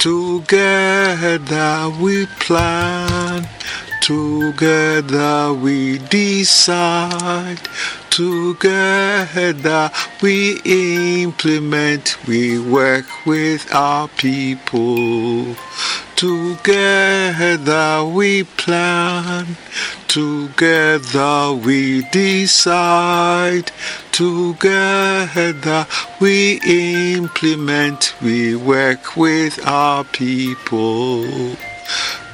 Together we plan, together we decide, together we implement, we work with our people. Together we plan, together we decide, together we implement, we work with our people.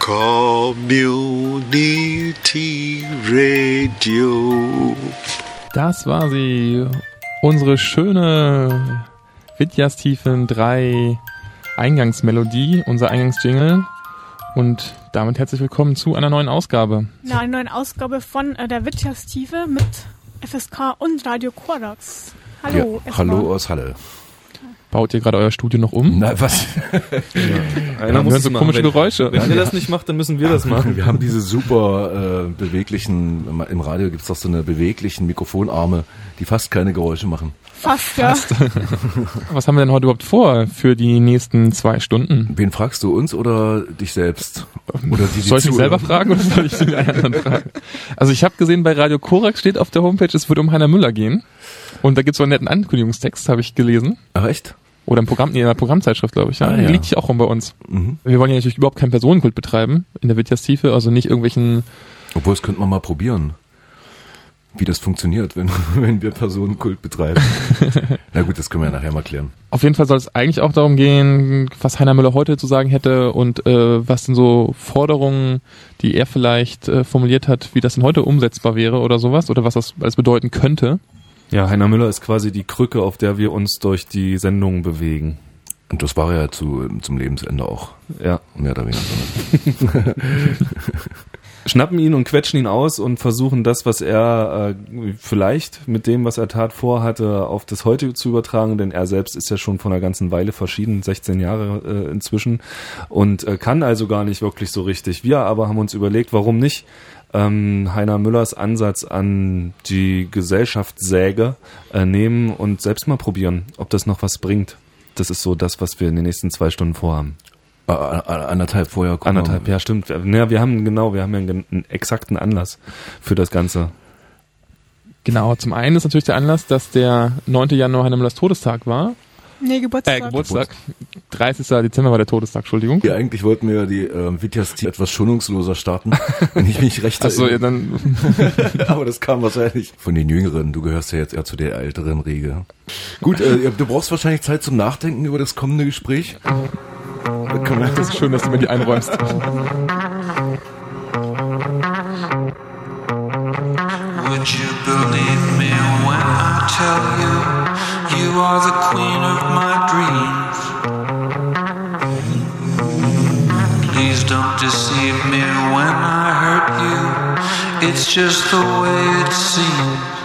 Community Radio. Das war sie. Unsere schöne Vidjas Tiefen 3 Eingangsmelodie, unser Eingangsjingle. Und damit herzlich willkommen zu einer neuen Ausgabe. Ja, eine neue Ausgabe von äh, der Wirtschaftstiefe mit FSK und Radio Korax. Hallo. Ja, hallo aus Halle. Baut ihr gerade euer Studio noch um? Na, was? ja. Einer muss so komische wenn, Geräusche. Wenn ihr das nicht macht, dann müssen wir das machen. Wir haben diese super äh, beweglichen, im Radio gibt's doch so eine beweglichen Mikrofonarme, die fast keine Geräusche machen. Fast, ja. Fast. Was haben wir denn heute überhaupt vor für die nächsten zwei Stunden? Wen fragst du, uns oder dich selbst? Oder die, die soll ich mich selber fragen oder soll ich den anderen fragen? Also ich habe gesehen, bei Radio Korax steht auf der Homepage, es wird um Heiner Müller gehen. Und da gibt's so einen netten Ankündigungstext, habe ich gelesen. Ach echt? Oder im Programm, nee, in der Programmzeitschrift, glaube ich. Ja. Ah, ja. ja. Liegt hier auch rum bei uns. Mhm. Wir wollen ja natürlich überhaupt keinen Personenkult betreiben in der Witjas Tiefe, also nicht irgendwelchen. Obwohl, das könnte man mal probieren. Wie das funktioniert, wenn, wenn wir Personenkult betreiben. Na gut, das können wir ja nachher mal klären. Auf jeden Fall soll es eigentlich auch darum gehen, was Heiner Müller heute zu sagen hätte und äh, was denn so Forderungen, die er vielleicht äh, formuliert hat, wie das denn heute umsetzbar wäre oder sowas oder was das alles bedeuten könnte. Ja, Heiner Müller ist quasi die Krücke, auf der wir uns durch die Sendung bewegen. Und das war ja zu, zum Lebensende auch. Ja. Mehr oder weniger. Schnappen ihn und quetschen ihn aus und versuchen das, was er äh, vielleicht mit dem, was er tat, vorhatte, auf das Heute zu übertragen, denn er selbst ist ja schon von einer ganzen Weile verschieden, 16 Jahre äh, inzwischen und äh, kann also gar nicht wirklich so richtig. Wir aber haben uns überlegt, warum nicht ähm, Heiner Müllers Ansatz an die Gesellschaftssäge äh, nehmen und selbst mal probieren, ob das noch was bringt. Das ist so das, was wir in den nächsten zwei Stunden vorhaben. Äh, anderthalb vorher. Anderthalb, ja stimmt. Ja, wir haben genau, wir haben ja einen, einen exakten Anlass für das Ganze. Genau, zum einen ist natürlich der Anlass, dass der 9. Januar Heiner Müllers Todestag war. Nee, Geburtstag. Äh, Geburtstag. 30. Dezember war der Todestag, Entschuldigung. Ja, eigentlich wollten wir die äh, Vityas etwas schonungsloser starten, wenn ich mich recht Achso, ja, dann. Aber das kam wahrscheinlich von den Jüngeren. Du gehörst ja jetzt eher zu der älteren Riege. Gut, äh, du brauchst wahrscheinlich Zeit zum Nachdenken über das kommende Gespräch. Das ist schön, dass du mir die einräumst. Would you believe me when I tell you you are the queen of my dreams? Please don't deceive me when I hurt you. It's just the way it seems.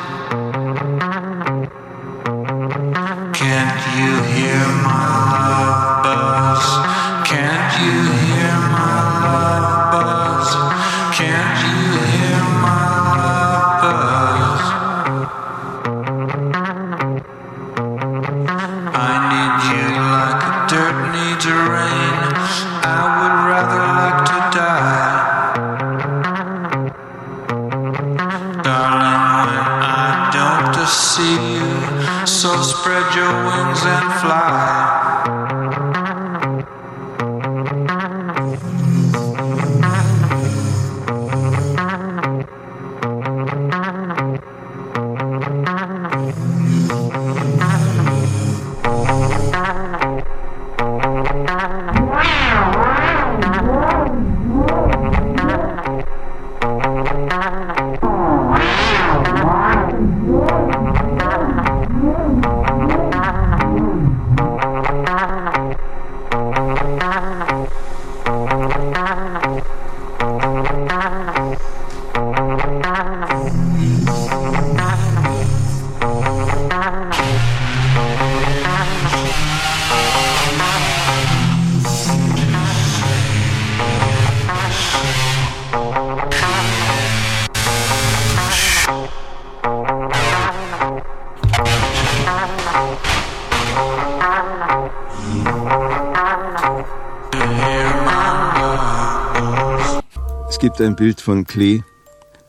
Es gibt ein Bild von Klee,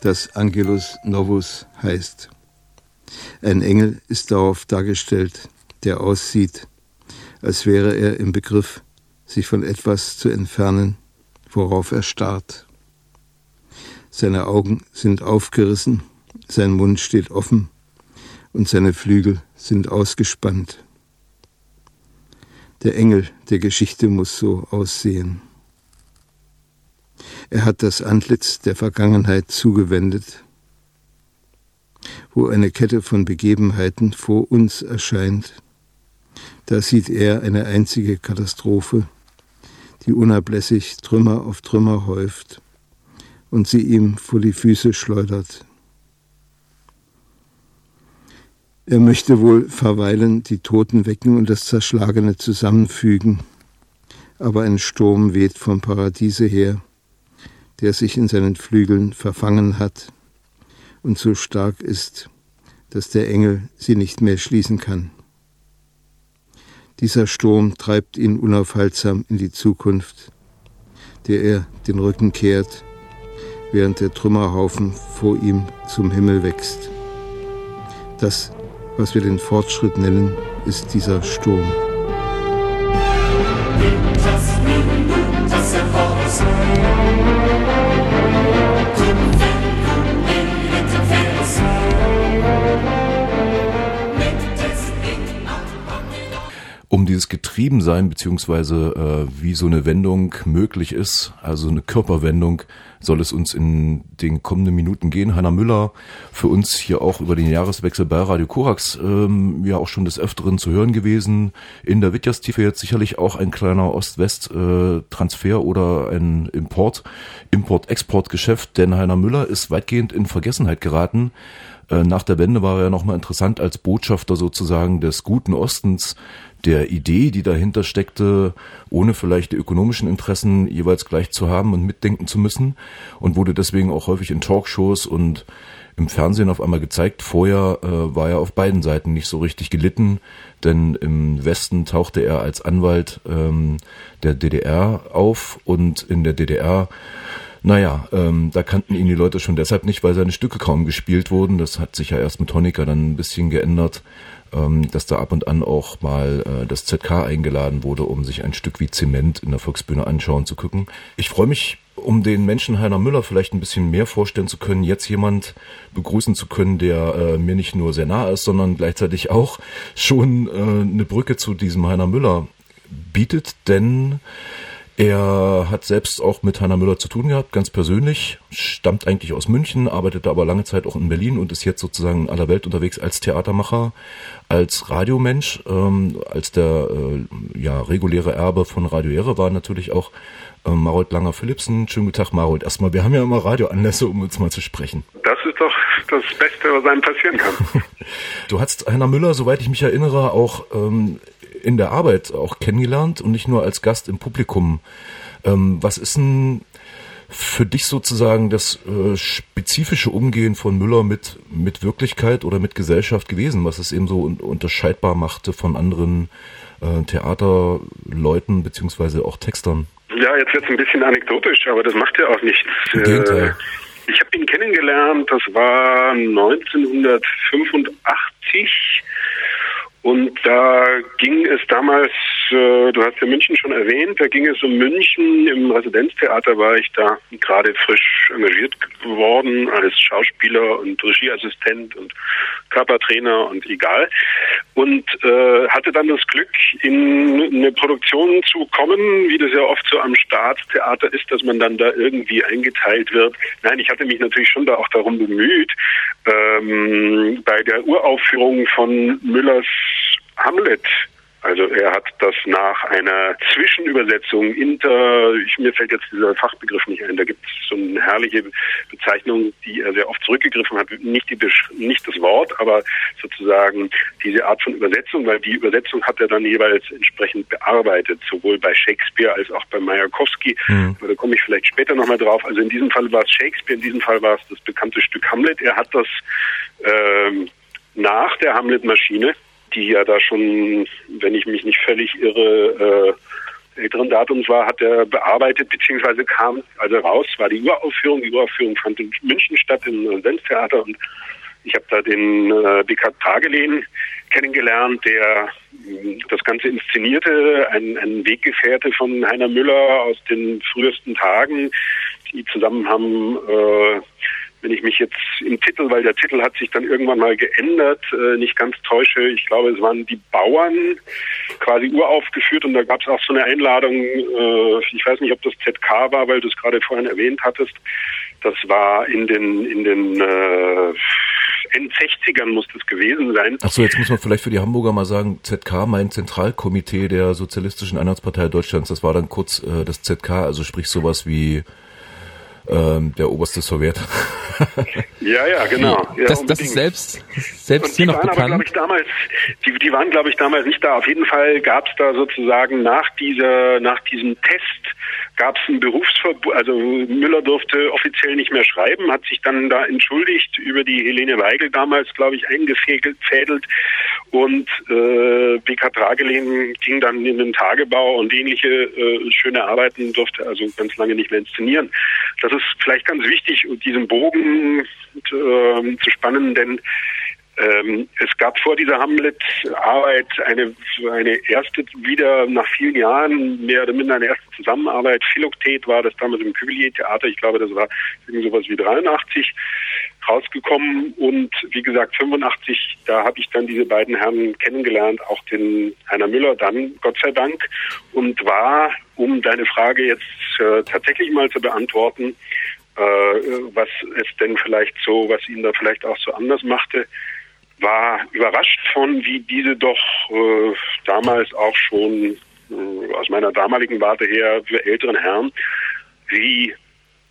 das Angelus Novus heißt. Ein Engel ist darauf dargestellt, der aussieht, als wäre er im Begriff, sich von etwas zu entfernen, worauf er starrt. Seine Augen sind aufgerissen, sein Mund steht offen und seine Flügel sind ausgespannt. Der Engel der Geschichte muss so aussehen. Er hat das Antlitz der Vergangenheit zugewendet, wo eine Kette von Begebenheiten vor uns erscheint. Da sieht er eine einzige Katastrophe, die unablässig Trümmer auf Trümmer häuft und sie ihm vor die Füße schleudert. Er möchte wohl verweilen, die Toten wecken und das Zerschlagene zusammenfügen, aber ein Sturm weht vom Paradiese her, der sich in seinen Flügeln verfangen hat und so stark ist, dass der Engel sie nicht mehr schließen kann. Dieser Sturm treibt ihn unaufhaltsam in die Zukunft, der er den Rücken kehrt, während der Trümmerhaufen vor ihm zum Himmel wächst. Das, was wir den Fortschritt nennen, ist dieser Sturm. Dieses Getriebensein beziehungsweise äh, wie so eine Wendung möglich ist, also eine Körperwendung, soll es uns in den kommenden Minuten gehen. Hanna Müller, für uns hier auch über den Jahreswechsel bei Radio Korax, ähm, ja auch schon des Öfteren zu hören gewesen. In der Wittjastiefe jetzt sicherlich auch ein kleiner Ost-West-Transfer äh, oder ein Import, Import-Export-Geschäft, denn Heiner Müller ist weitgehend in Vergessenheit geraten. Äh, nach der Wende war er nochmal interessant als Botschafter sozusagen des guten Ostens, der Idee, die dahinter steckte, ohne vielleicht die ökonomischen Interessen jeweils gleich zu haben und mitdenken zu müssen und wurde deswegen auch häufig in Talkshows und im Fernsehen auf einmal gezeigt. Vorher äh, war er auf beiden Seiten nicht so richtig gelitten, denn im Westen tauchte er als Anwalt ähm, der DDR auf und in der DDR naja, ähm, da kannten ihn die Leute schon deshalb nicht, weil seine Stücke kaum gespielt wurden. Das hat sich ja erst mit Honecker dann ein bisschen geändert ähm, dass da ab und an auch mal äh, das ZK eingeladen wurde, um sich ein Stück wie Zement in der Volksbühne anschauen zu gucken. Ich freue mich, um den Menschen Heiner Müller vielleicht ein bisschen mehr vorstellen zu können, jetzt jemand begrüßen zu können, der äh, mir nicht nur sehr nah ist, sondern gleichzeitig auch schon äh, eine Brücke zu diesem Heiner Müller bietet, denn er hat selbst auch mit Hanna Müller zu tun gehabt, ganz persönlich, stammt eigentlich aus München, arbeitete aber lange Zeit auch in Berlin und ist jetzt sozusagen in aller Welt unterwegs als Theatermacher, als Radiomensch, ähm, als der äh, ja, reguläre Erbe von Radio Ehre war natürlich auch äh, Marold Langer-Philipsen. Schönen guten Tag, Marold. Erstmal, wir haben ja immer Radioanlässe, um uns mal zu sprechen. Das ist doch das Beste, was einem passieren kann. du hast Hanna Müller, soweit ich mich erinnere, auch ähm, in der Arbeit auch kennengelernt und nicht nur als Gast im Publikum. Ähm, was ist denn für dich sozusagen das äh, spezifische Umgehen von Müller mit, mit Wirklichkeit oder mit Gesellschaft gewesen, was es eben so un unterscheidbar machte von anderen äh, Theaterleuten beziehungsweise auch Textern? Ja, jetzt wird es ein bisschen anekdotisch, aber das macht ja auch nichts. Äh, ich habe ihn kennengelernt, das war 1985 und da ging es damals, äh, du hast ja München schon erwähnt, da ging es um München. Im Residenztheater war ich da gerade frisch engagiert geworden als Schauspieler und Regieassistent und Körpertrainer und egal. Und äh, hatte dann das Glück, in eine Produktion zu kommen, wie das ja oft so am Staatstheater ist, dass man dann da irgendwie eingeteilt wird. Nein, ich hatte mich natürlich schon da auch darum bemüht, ähm, bei der Uraufführung von Müllers Hamlet also er hat das nach einer Zwischenübersetzung inter, ich, mir fällt jetzt dieser Fachbegriff nicht ein, da gibt es so eine herrliche Bezeichnung, die er sehr oft zurückgegriffen hat, nicht, die, nicht das Wort, aber sozusagen diese Art von Übersetzung, weil die Übersetzung hat er dann jeweils entsprechend bearbeitet, sowohl bei Shakespeare als auch bei Majakowski. Mhm. Aber da komme ich vielleicht später nochmal drauf. Also in diesem Fall war es Shakespeare, in diesem Fall war es das bekannte Stück Hamlet. Er hat das ähm, nach der Hamlet-Maschine die ja da schon, wenn ich mich nicht völlig irre, äh, älteren Datums war, hat er bearbeitet, beziehungsweise kam also raus, war die Uraufführung. Die Uraufführung fand in München statt, im Residenztheater und ich habe da den äh, Bikart Tragelehn kennengelernt, der mh, das Ganze inszenierte, ein, ein Weggefährte von Heiner Müller aus den frühesten Tagen, die zusammen haben, äh, wenn ich mich jetzt im Titel, weil der Titel hat sich dann irgendwann mal geändert, äh, nicht ganz täusche, ich glaube, es waren die Bauern quasi uraufgeführt und da gab es auch so eine Einladung, äh, ich weiß nicht, ob das ZK war, weil du es gerade vorhin erwähnt hattest, das war in den in den äh, End-60ern muss das gewesen sein. Ach so, jetzt muss man vielleicht für die Hamburger mal sagen, ZK, mein Zentralkomitee der Sozialistischen Einheitspartei Deutschlands, das war dann kurz äh, das ZK, also sprich sowas wie ähm, der oberste Sowjet. Ja, ja, genau. Ja, das, das ist selbst, selbst Und hier noch waren aber, glaube bekannt. ich, damals, die, die waren, glaube ich, damals nicht da. Auf jeden Fall gab es da sozusagen nach dieser, nach diesem Test gab es ein Berufsverbot, also Müller durfte offiziell nicht mehr schreiben, hat sich dann da entschuldigt über die Helene Weigel damals, glaube ich, eingefädelt und äh, BK Tragelehn ging dann in den Tagebau und ähnliche äh, schöne Arbeiten durfte also ganz lange nicht mehr inszenieren. Das ist vielleicht ganz wichtig, diesen Bogen äh, zu spannen, denn ähm, es gab vor dieser Hamlet-Arbeit eine, eine erste, wieder nach vielen Jahren, mehr oder minder eine erste Zusammenarbeit. Philoktet war das damals im Cuvillier-Theater. Ich glaube, das war irgendwie sowas wie 83 rausgekommen. Und wie gesagt, 85, da habe ich dann diese beiden Herren kennengelernt, auch den Heiner Müller dann, Gott sei Dank, und war, um deine Frage jetzt äh, tatsächlich mal zu beantworten, äh, was es denn vielleicht so, was ihn da vielleicht auch so anders machte, war überrascht von, wie diese doch äh, damals auch schon äh, aus meiner damaligen Warte her für älteren Herren, wie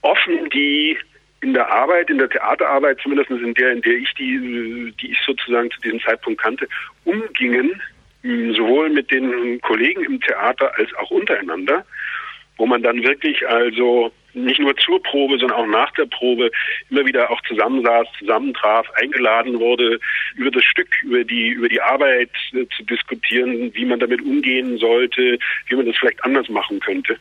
offen die in der Arbeit, in der Theaterarbeit, zumindest in der, in der ich die, die ich sozusagen zu diesem Zeitpunkt kannte, umgingen, sowohl mit den Kollegen im Theater als auch untereinander, wo man dann wirklich also nicht nur zur Probe, sondern auch nach der Probe immer wieder auch zusammensaß, zusammentraf, eingeladen wurde, über das Stück, über die, über die Arbeit äh, zu diskutieren, wie man damit umgehen sollte, wie man das vielleicht anders machen könnte.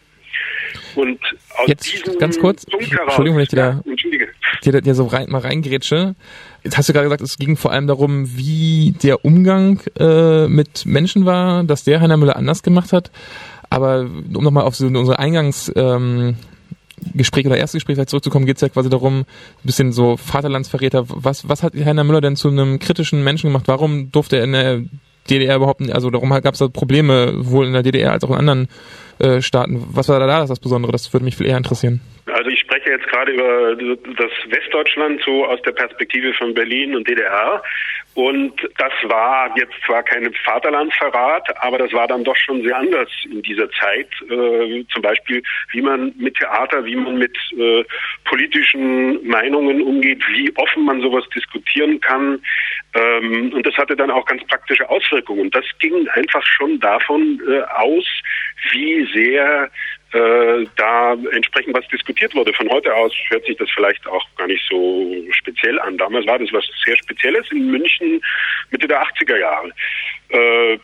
Und aus Jetzt ganz kurz, Punkt heraus, Entschuldigung, wenn ich dir da- dir, dir so rein, mal reingrätsche. Jetzt hast du gerade gesagt, es ging vor allem darum, wie der Umgang äh, mit Menschen war, dass der Heiner Müller anders gemacht hat. Aber um nochmal auf so unsere Eingangs ähm, Gespräch oder erste Gespräch vielleicht zurückzukommen, geht es ja quasi darum, ein bisschen so Vaterlandsverräter. Was, was hat Heiner Müller denn zu einem kritischen Menschen gemacht? Warum durfte er in der DDR überhaupt nicht, also darum gab es da Probleme, sowohl in der DDR als auch in anderen äh, Staaten. Was war da das Besondere? Das würde mich viel eher interessieren. Also ich spreche jetzt gerade über das Westdeutschland so aus der Perspektive von Berlin und DDR. Und das war jetzt zwar kein Vaterlandsverrat, aber das war dann doch schon sehr anders in dieser Zeit. Äh, zum Beispiel, wie man mit Theater, wie man mit äh, politischen Meinungen umgeht, wie offen man sowas diskutieren kann. Ähm, und das hatte dann auch ganz praktische Auswirkungen. Das ging einfach schon davon äh, aus, wie sehr äh, da entsprechend was diskutiert wurde. Von heute aus hört sich das vielleicht auch gar nicht so speziell an. Damals war das was sehr Spezielles in München Mitte der 80er Jahre. Äh,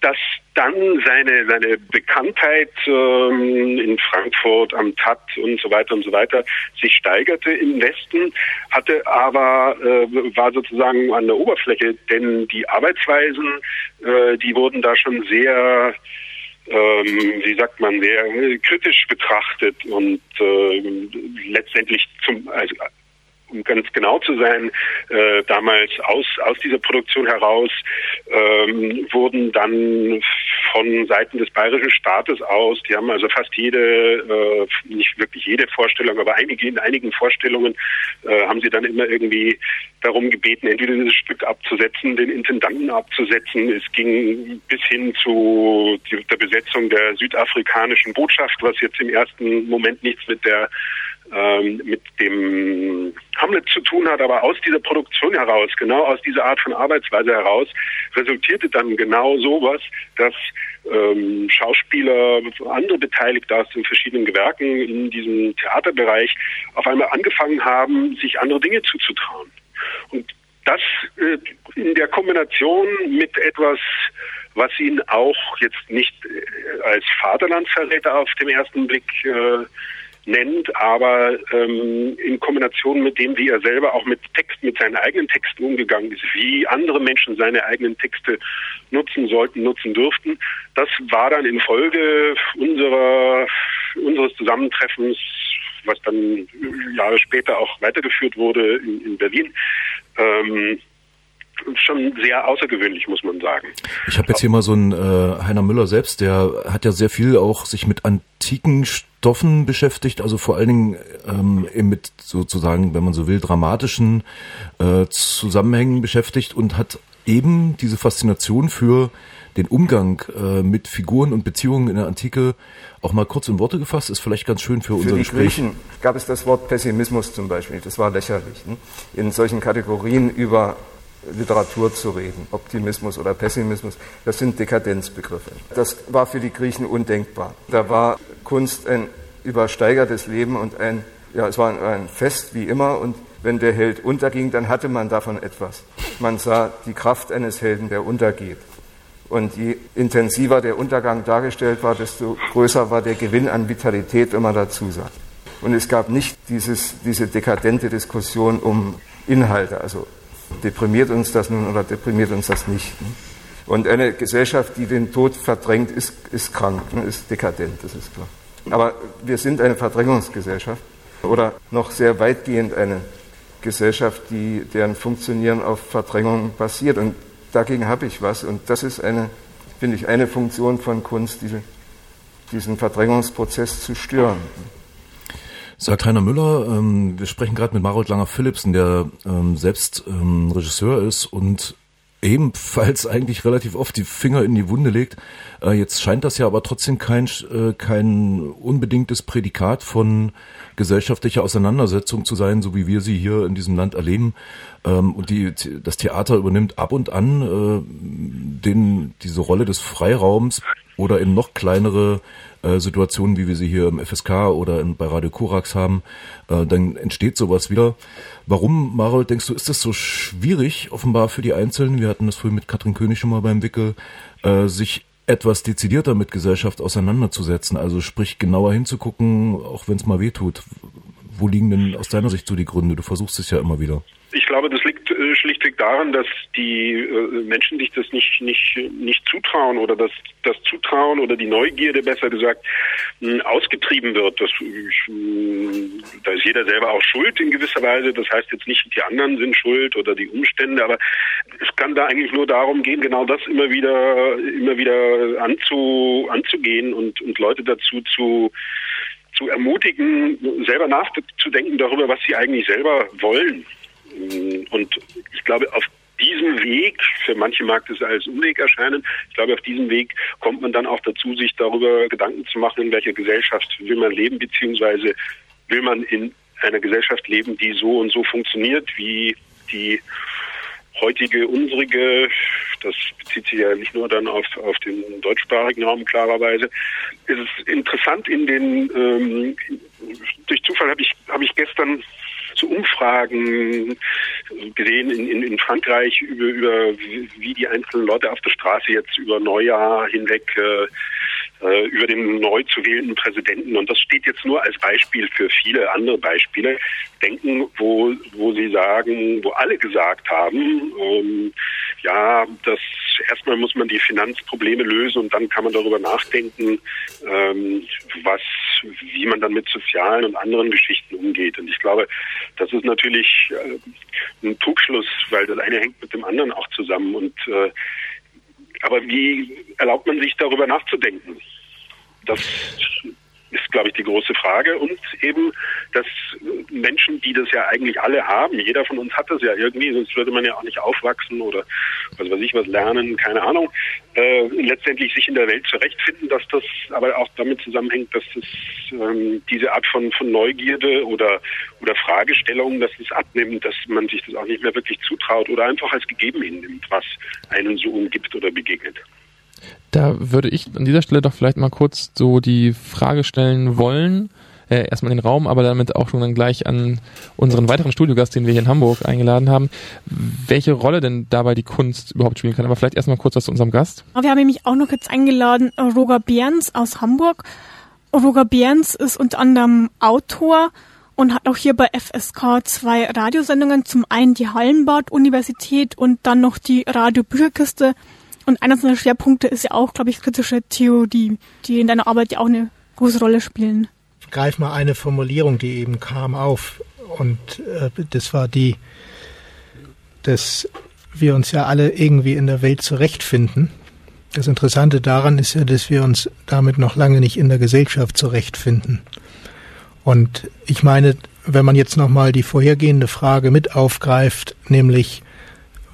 dass dann seine seine Bekanntheit ähm, in Frankfurt am TAT und so weiter und so weiter sich steigerte im Westen, hatte aber äh, war sozusagen an der Oberfläche, denn die Arbeitsweisen, die wurden da schon sehr ähm, wie sagt man, sehr äh, kritisch betrachtet und äh, letztendlich zum, also, um ganz genau zu sein, äh, damals aus, aus dieser Produktion heraus ähm, wurden dann von Seiten des bayerischen Staates aus, die haben also fast jede, äh, nicht wirklich jede Vorstellung, aber einige in einigen Vorstellungen äh, haben sie dann immer irgendwie darum gebeten, entweder dieses Stück abzusetzen, den Intendanten abzusetzen. Es ging bis hin zu der Besetzung der südafrikanischen Botschaft, was jetzt im ersten Moment nichts mit der ähm, mit dem Hamlet zu tun hat, aber aus dieser Produktion heraus, genau aus dieser Art von Arbeitsweise heraus, resultierte dann genau sowas, dass ähm, Schauspieler, andere Beteiligte aus den verschiedenen Gewerken in diesem Theaterbereich auf einmal angefangen haben, sich andere Dinge zuzutrauen. Und das äh, in der Kombination mit etwas was ihn auch jetzt nicht äh, als Vaterlandsverräter auf den ersten Blick äh, nennt, aber ähm, in Kombination mit dem, wie er selber auch mit Text, mit seinen eigenen Texten umgegangen ist, wie andere Menschen seine eigenen Texte nutzen sollten, nutzen dürften, das war dann in Folge unserer unseres Zusammentreffens, was dann Jahre später auch weitergeführt wurde in, in Berlin, ähm, schon sehr außergewöhnlich, muss man sagen. Ich habe jetzt hier mal so einen äh, Heiner Müller selbst, der hat ja sehr viel auch sich mit antiken Stoffen beschäftigt, also vor allen Dingen ähm, eben mit sozusagen, wenn man so will, dramatischen äh, Zusammenhängen beschäftigt und hat eben diese Faszination für den Umgang äh, mit Figuren und Beziehungen in der Antike auch mal kurz in Worte gefasst, ist vielleicht ganz schön für, Für unser die Gespräch. Griechen gab es das Wort Pessimismus zum Beispiel. Das war lächerlich, ne? in solchen Kategorien über Literatur zu reden. Optimismus oder Pessimismus, das sind Dekadenzbegriffe. Das war für die Griechen undenkbar. Da war Kunst ein übersteigertes Leben und ein, ja, es war ein, Fest wie immer und wenn der Held unterging, dann hatte man davon etwas. Man sah die Kraft eines Helden, der untergeht. Und je intensiver der Untergang dargestellt war, desto größer war der Gewinn an Vitalität, wenn man dazu sah. Und es gab nicht dieses, diese dekadente Diskussion um Inhalte, also deprimiert uns das nun oder deprimiert uns das nicht. ne? Und eine Gesellschaft, die den Tod verdrängt, ist, ist krank, ne, ist dekadent, das ist klar. Aber wir sind eine Verdrängungsgesellschaft oder noch sehr weitgehend eine Gesellschaft, die, deren Funktionieren auf Verdrängung basiert. Und dagegen habe ich was. Und das ist eine, finde ich, eine Funktion von Kunst, diese, diesen Verdrängungsprozess zu stören. Sagt Heiner Müller, ähm, wir sprechen gerade mit Marold Langer-Philipsen, der ähm, selbst ähm, Regisseur ist und ebenfalls eigentlich relativ oft die Finger in die Wunde legt. Äh, jetzt scheint das ja aber trotzdem kein, äh, kein unbedingtes Prädikat von gesellschaftlicher Auseinandersetzung zu sein, so wie wir sie hier in diesem Land erleben. Ähm, und die, das Theater übernimmt ab und an äh, den, diese Rolle des Freiraums oder in noch kleinere äh, Situationen, wie wir sie hier im FSK oder in, bei Radio Korax haben, äh, dann entsteht sowas wieder. Warum, Marold, denkst du, ist das so schwierig, offenbar für die Einzelnen, wir hatten das vorhin mit Katrin König schon mal beim Wickel, äh, sich etwas dezidierter mit Gesellschaft auseinanderzusetzen, also sprich genauer hinzugucken, auch wenn es mal weh tut. Wo liegen denn aus deiner Sicht so die Gründe? Du versuchst es ja immer wieder. Ich glaube, das liegt äh, schlichtweg daran, dass die äh, Menschen sich das nicht nicht nicht zutrauen oder dass das Zutrauen oder die Neugierde besser gesagt ausgetrieben wird. Das, da ist jeder selber auch schuld in gewisser Weise. Das heißt jetzt nicht, die anderen sind schuld oder die Umstände, aber es kann da eigentlich nur darum gehen, genau das immer wieder immer wieder anzu, anzugehen und und Leute dazu zu zu ermutigen, selber nachzudenken darüber, was sie eigentlich selber wollen. Und ich glaube, auf diesem Weg, für manche mag das als Umweg erscheinen, ich glaube, auf diesem Weg kommt man dann auch dazu, sich darüber Gedanken zu machen, in welcher Gesellschaft will man leben, beziehungsweise will man in einer Gesellschaft leben, die so und so funktioniert, wie die heutige, unsrige, das bezieht sich ja nicht nur dann auf, auf den deutschsprachigen Raum klarerweise. Es ist interessant in den, ähm, durch Zufall habe ich, habe ich gestern zu Umfragen gesehen in, in, in Frankreich über, über wie die einzelnen Leute auf der Straße jetzt über Neujahr hinweg äh, äh, über den neu zu wählenden Präsidenten, und das steht jetzt nur als Beispiel für viele andere Beispiele, denken, wo, wo sie sagen, wo alle gesagt haben, ähm, ja, das erstmal muss man die Finanzprobleme lösen und dann kann man darüber nachdenken, ähm, was, wie man dann mit sozialen und anderen Geschichten umgeht. Und ich glaube, das ist natürlich äh, ein Trugschluss, weil das eine hängt mit dem anderen auch zusammen. Und äh, aber wie erlaubt man sich darüber nachzudenken? Das ist, glaube ich, die große Frage. Und eben, dass Menschen, die das ja eigentlich alle haben, jeder von uns hat das ja irgendwie, sonst würde man ja auch nicht aufwachsen oder was weiß ich was lernen, keine Ahnung, äh, letztendlich sich in der Welt zurechtfinden, dass das aber auch damit zusammenhängt, dass das ähm, diese Art von, von Neugierde oder, oder Fragestellung, dass es abnimmt, dass man sich das auch nicht mehr wirklich zutraut oder einfach als gegeben hinnimmt, was einen so umgibt oder begegnet. Da würde ich an dieser Stelle doch vielleicht mal kurz so die Frage stellen wollen, äh, erstmal in den Raum, aber damit auch schon dann gleich an unseren weiteren Studiogast, den wir hier in Hamburg eingeladen haben, welche Rolle denn dabei die Kunst überhaupt spielen kann. Aber vielleicht erstmal kurz was zu unserem Gast. Wir haben nämlich auch noch jetzt eingeladen äh, Roger Behrens aus Hamburg. Roger Behrens ist unter anderem Autor und hat auch hier bei FSK zwei Radiosendungen. Zum einen die Hallenbad-Universität und dann noch die Radio-Bücherkiste. Und einer seiner Schwerpunkte ist ja auch, glaube ich, kritische Theorie, die in deiner Arbeit ja auch eine große Rolle spielen. Ich greife mal eine Formulierung, die eben kam, auf. Und äh, das war die, dass wir uns ja alle irgendwie in der Welt zurechtfinden. Das Interessante daran ist ja, dass wir uns damit noch lange nicht in der Gesellschaft zurechtfinden. Und ich meine, wenn man jetzt nochmal die vorhergehende Frage mit aufgreift, nämlich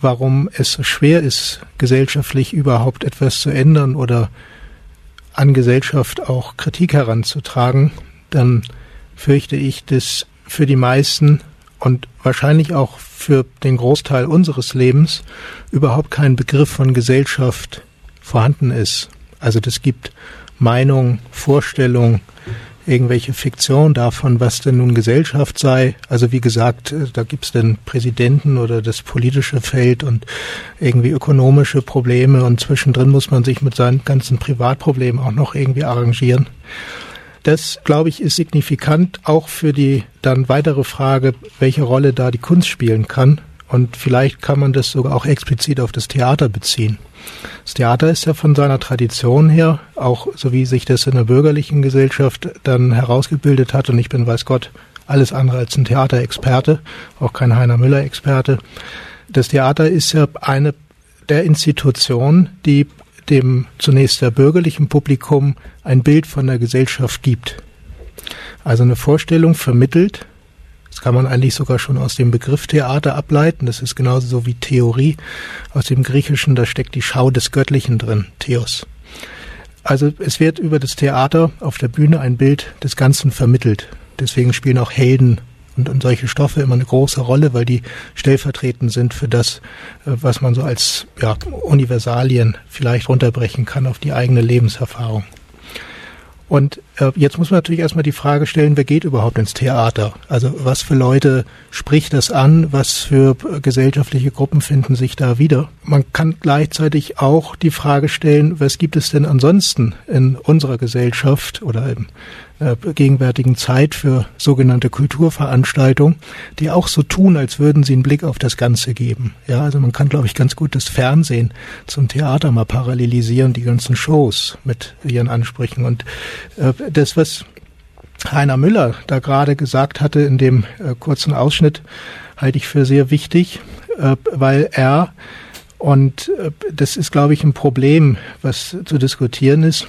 warum es so schwer ist, gesellschaftlich überhaupt etwas zu ändern oder an Gesellschaft auch Kritik heranzutragen, dann fürchte ich, dass für die meisten und wahrscheinlich auch für den Großteil unseres Lebens überhaupt kein Begriff von Gesellschaft vorhanden ist. Also das gibt Meinung, Vorstellung, irgendwelche Fiktion davon, was denn nun Gesellschaft sei. Also wie gesagt, äh, da gibt's den Präsidenten oder das politische Feld und irgendwie ökonomische Probleme und zwischendrin muss man sich mit seinen ganzen Privatproblemen auch noch irgendwie arrangieren. Das, glaube ich, ist signifikant auch für die dann weitere Frage, welche Rolle da die Kunst spielen kann. Und vielleicht kann man das sogar auch explizit auf das Theater beziehen. Das Theater ist ja von seiner Tradition her, auch so wie sich das in der bürgerlichen Gesellschaft dann herausgebildet hat, und ich bin, weiß Gott, alles andere als ein Theaterexperte, auch kein Heiner Müller-Experte. Das Theater ist ja eine der Institutionen, die dem zunächst der bürgerlichen Publikum ein Bild von der Gesellschaft gibt. Also eine Vorstellung vermittelt, kann man eigentlich sogar schon aus dem Begriff Theater ableiten. Das ist genauso so wie Theorie. Aus dem Griechischen, da steckt die Schau des Göttlichen drin, Theos. Also es wird über das Theater auf der Bühne ein Bild des Ganzen vermittelt. Deswegen spielen auch Helden und, und solche Stoffe immer eine große Rolle, weil die stellvertretend sind für das, äh, was man so als ja, Universalien vielleicht runterbrechen kann auf die eigene Lebenserfahrung. Und äh, jetzt muss man natürlich erstmal die Frage stellen, wer geht überhaupt ins Theater? Also was für Leute spricht das an? Was für äh, gesellschaftliche Gruppen finden sich da wieder? Man kann gleichzeitig auch die Frage stellen, was gibt es denn ansonsten in unserer Gesellschaft oder im äh, gegenwärtigen Zeit für sogenannte Kulturveranstaltungen, die auch so tun, als würden sie einen Blick auf das Ganze geben. Ja, also man kann, glaube ich, ganz gut das Fernsehen zum Theater mal parallelisieren, die ganzen Shows mit ihren Ansprüchen. Und äh, das, was Heiner Müller da gerade gesagt hatte in dem äh, kurzen Ausschnitt, halte ich für sehr wichtig, äh, weil er und äh, das ist, glaube ich, ein Problem, was zu diskutieren ist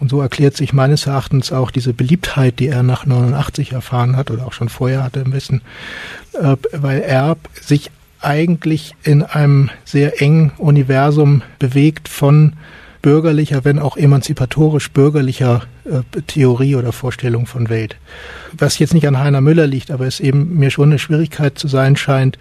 und so erklärt sich meines Erachtens auch diese Beliebtheit, die er nach 89 erfahren hat oder auch schon vorher hatte ein bisschen, äh, weil er sich eigentlich in einem sehr engen Universum bewegt von bürgerlicher, wenn auch emanzipatorisch bürgerlicher äh, Theorie oder Vorstellung von Welt. Was jetzt nicht an Heiner Müller liegt, aber es eben mir schon eine Schwierigkeit zu sein scheint,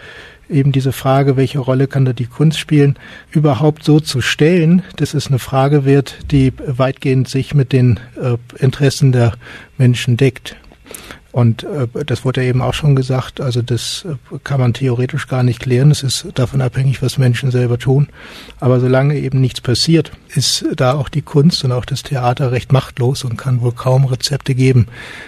eben diese Frage, welche Rolle kann da die Kunst spielen, überhaupt so zu stellen, dass es eine Frage wird, die weitgehend sich mit den äh, Interessen der Menschen deckt. Und äh, das wurde ja eben auch schon gesagt, also das äh, kann man theoretisch gar nicht klären. Es ist davon abhängig, was Menschen selber tun. Aber solange eben nichts passiert, ist da auch die Kunst und auch das Theater recht machtlos und kann wohl kaum Rezepte geben,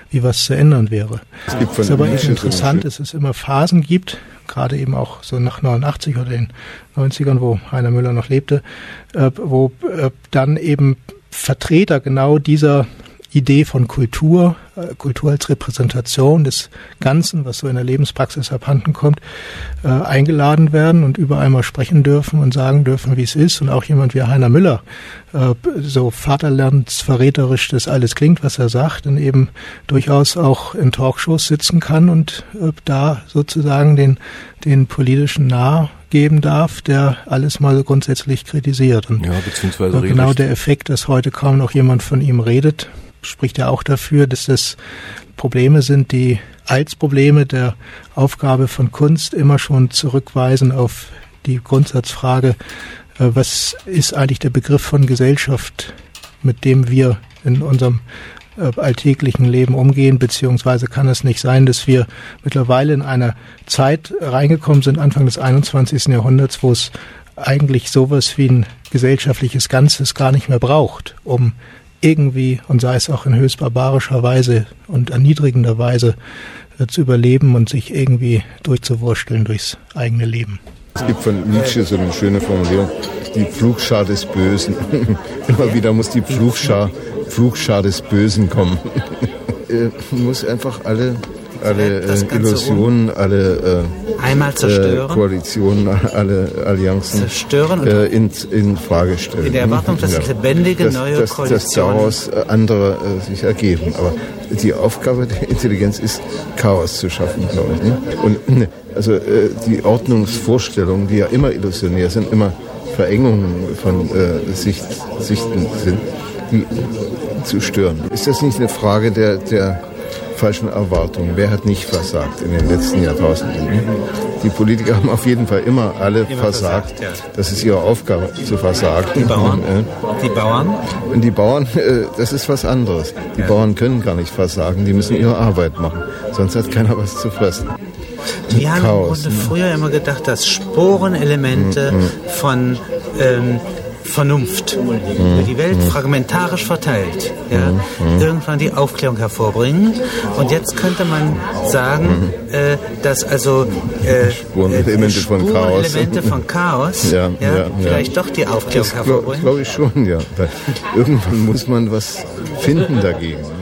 wie was zu ändern wäre. Es gibt von ist aber eben interessant, dass es immer Phasen gibt, gerade eben auch so nach 89 oder den 90ern, wo Heiner Müller noch lebte, äh, wo äh, dann eben Vertreter genau dieser Idee von Kultur, äh, Kultur als Repräsentation des Ganzen, was so in der Lebenspraxis abhanden kommt, äh, eingeladen werden und überall mal sprechen dürfen und sagen dürfen, wie es ist. Und auch jemand wie Heiner Müller, äh, so vaterlandsverräterisch das alles klingt, was er sagt, dann eben durchaus auch in Talkshows sitzen kann und äh, da sozusagen den, den politischen nah geben darf, der alles mal grundsätzlich kritisiert. Und ja, beziehungsweise genau der Effekt, dass heute kaum noch jemand von ihm redet, spricht ja auch dafür, dass es Probleme sind, die als Probleme der Aufgabe von Kunst immer schon zurückweisen auf die Grundsatzfrage, äh, was ist eigentlich der Begriff von Gesellschaft, mit dem wir in unserem äh, alltäglichen Leben umgehen, beziehungsweise kann es nicht sein, dass wir mittlerweile in einer Zeit reingekommen sind, Anfang des 21. Jahrhunderts, wo es eigentlich sowas wie ein gesellschaftliches Ganzes gar nicht mehr braucht, um irgendwie, und sei es auch in höchst barbarischer Weise und erniedrigender Weise, äh, zu überleben und sich irgendwie durchzuwursteln durchs eigene Leben. Es gibt von Nietzsche so eine schöne Formulierung, die Pflugschar des Bösen. Immer wieder muss die Pflugschar, Pflugschar des Bösen kommen. äh, muss einfach alle, alle äh, Illusionen, alle äh, äh, Koalitionen, alle Allianzen zerstören äh, in, in Frage stellen. In der Erwartung, dass ja. lebendige dass, neue dass, Koalitionen dass daraus äh, andere äh, sich ergeben. Aber die Aufgabe der Intelligenz ist, Chaos zu schaffen, glaube ich. Ne? Und also äh, die Ordnungsvorstellungen, die ja immer illusionär sind, immer Verengungen von äh, Sicht, Sichten sind, die zu stören. Ist das nicht eine Frage der, der falschen Erwartungen? Wer hat nicht versagt in den letzten Jahrtausenden? Die Politiker haben auf jeden Fall immer alle Immer versagt. versagt, ja. Das ist ihre Aufgabe, zu versagen. Die Bauern? Äh, Die Bauern? und die Bauern, äh, das ist was anderes. Die Ja. Bauern können gar nicht versagen, die müssen ihre Arbeit machen. Sonst hat keiner was zu fressen. Wir haben Chaos, im Grunde ne? früher immer gedacht, dass Sporenelemente von ähm, Vernunft über die Welt fragmentarisch verteilt ja, irgendwann die Aufklärung hervorbringen. Und jetzt könnte man sagen, äh, dass also äh, Spurenelemente von Chaos. Spurenelemente von Chaos Ja, ja, ja, vielleicht doch die Aufklärung Das glaube hervorbringen. glaub ich schon, ja. Weil irgendwann muss man was finden dagegen.